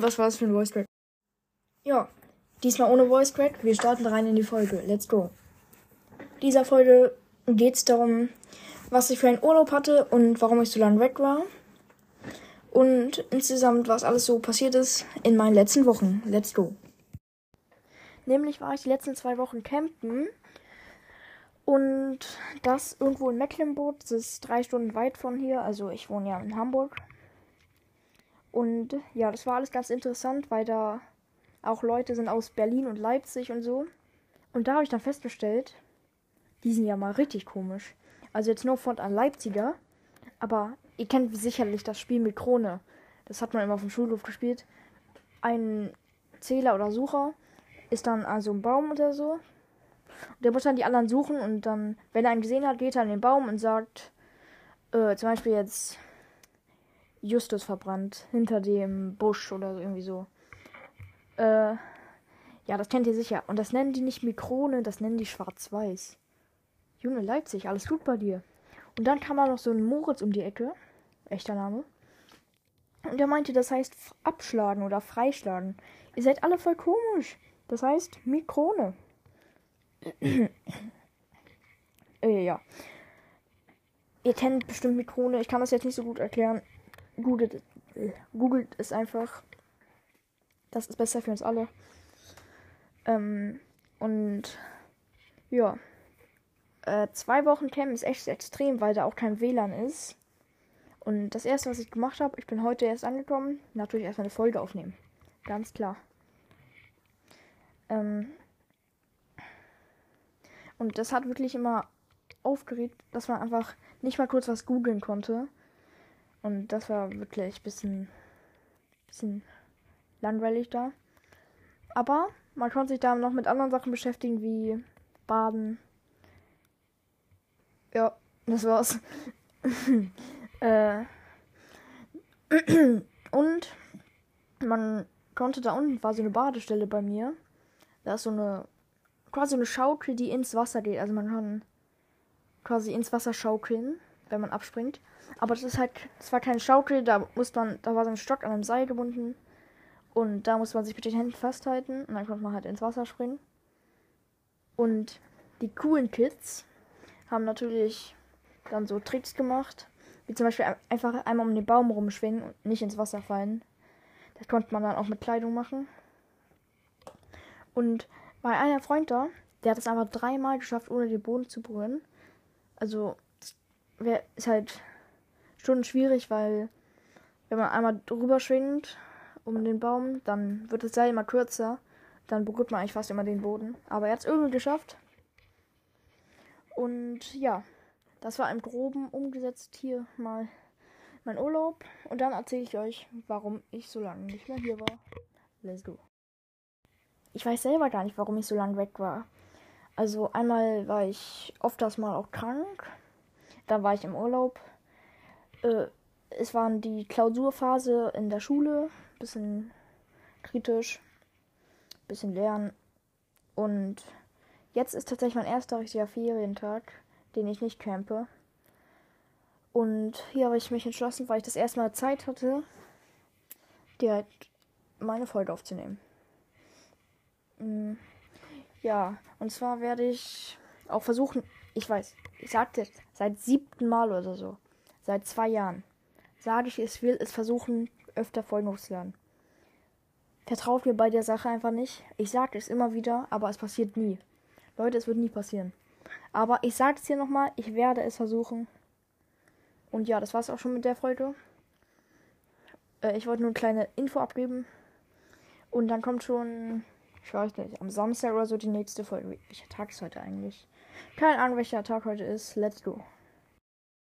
Was war das für ein Voice Crack? Ja, diesmal ohne Voice Crack. Wir starten rein in die Folge. Let's go. Dieser Folge geht es darum, was ich für einen Urlaub hatte und warum ich so lange weg war. Und insgesamt, was alles so passiert ist in meinen letzten Wochen. Let's go. Nämlich war ich die letzten zwei Wochen campen. Und das irgendwo in Mecklenburg. Das ist drei Stunden weit von hier. Also ich wohne ja in Hamburg. Und ja, das war alles ganz interessant, weil da auch Leute sind aus Berlin und Leipzig und so. Und da habe ich dann festgestellt, die sind ja mal richtig komisch. Also jetzt nur von an Leipziger. Aber ihr kennt sicherlich das Spiel mit Krone. Das hat man immer auf dem Schulhof gespielt. Ein Zähler oder Sucher ist dann also ein Baum oder so. Und der muss dann die anderen suchen und dann, wenn er einen gesehen hat, geht er an den Baum und sagt, äh, zum Beispiel jetzt Justus verbrannt hinter dem Busch oder so, irgendwie so. Äh, ja, das kennt ihr sicher. Und das nennen die nicht Mikrone, das nennen die Schwarz-Weiß. Junge Leipzig, alles gut bei dir. Und dann kam auch noch so ein Moritz um die Ecke. Echter Name. Und er meinte, das heißt abschlagen oder freischlagen. Ihr seid alle voll komisch. Das heißt Mikrone. äh, ja. Ihr kennt bestimmt Mikrone. Ich kann das jetzt nicht so gut erklären. Googelt, googelt es einfach. Das ist besser für uns alle. Ähm, und ja. Äh, zwei Wochen Camp ist echt extrem, weil da auch kein WLAN ist. Und das erste, was ich gemacht habe, ich bin heute erst angekommen, natürlich erstmal eine Folge aufnehmen. Ganz klar. Ähm, und das hat wirklich immer aufgeregt, dass man einfach nicht mal kurz was googeln konnte. Und das war wirklich ein bisschen, bisschen langweilig da. Aber man konnte sich da noch mit anderen Sachen beschäftigen, wie Baden, ja, das war's. äh, und man konnte da unten war so eine Badestelle bei mir. Da ist so eine quasi eine Schaukel, die ins Wasser geht. Also man kann quasi ins Wasser schaukeln, wenn man abspringt. Aber das ist halt, das war keine Schaukel, da muss man, da war so ein Stock an einem Seil gebunden. Und da muss man sich mit den Händen festhalten und dann konnte man halt ins Wasser springen. Und die coolen Kids, haben natürlich dann so Tricks gemacht. Wie zum Beispiel einfach einmal um den Baum rumschwingen und nicht ins Wasser fallen. Das konnte man dann auch mit Kleidung machen. Und bei einer Freund da, der hat es einfach dreimal geschafft, ohne den Boden zu berühren. Also, das ist halt schon schwierig, weil wenn man einmal drüber schwingt um den Baum, dann wird das Seil immer kürzer. Dann berührt man eigentlich fast immer den Boden. Aber er hat es irgendwie geschafft. Und ja, das war im Groben umgesetzt hier mal mein Urlaub. Und dann erzähle ich euch, warum ich so lange nicht mehr hier war. Let's go. Ich weiß selber gar nicht, warum ich so lange weg war. Also einmal war ich oft das mal auch krank. Dann war ich im Urlaub. Äh, es war die Klausurphase in der Schule. Bisschen kritisch. Bisschen lernen. Und Jetzt ist tatsächlich mein erster richtiger Ferientag, den ich nicht campe. Und hier habe ich mich entschlossen, weil ich das erste Mal Zeit hatte, direkt meine Folge aufzunehmen. Mm, ja, und zwar werde ich auch versuchen, ich weiß, ich sagte jetzt seit siebten Mal oder so, seit zwei Jahren, sage ich, es will es versuchen, öfter Folgen hochzuladen. Vertraut mir bei der Sache einfach nicht. Ich sage es immer wieder, aber es passiert nie. Leute, es wird nie passieren. Aber ich sage es hier nochmal, ich werde es versuchen. Und ja, das war's auch schon mit der Folge. Äh, ich wollte nur eine kleine Info abgeben. Und dann kommt schon, ich weiß nicht, am Samstag oder so die nächste Folge. Welcher Tag ist heute eigentlich? Keine Ahnung, welcher Tag heute ist. Let's go.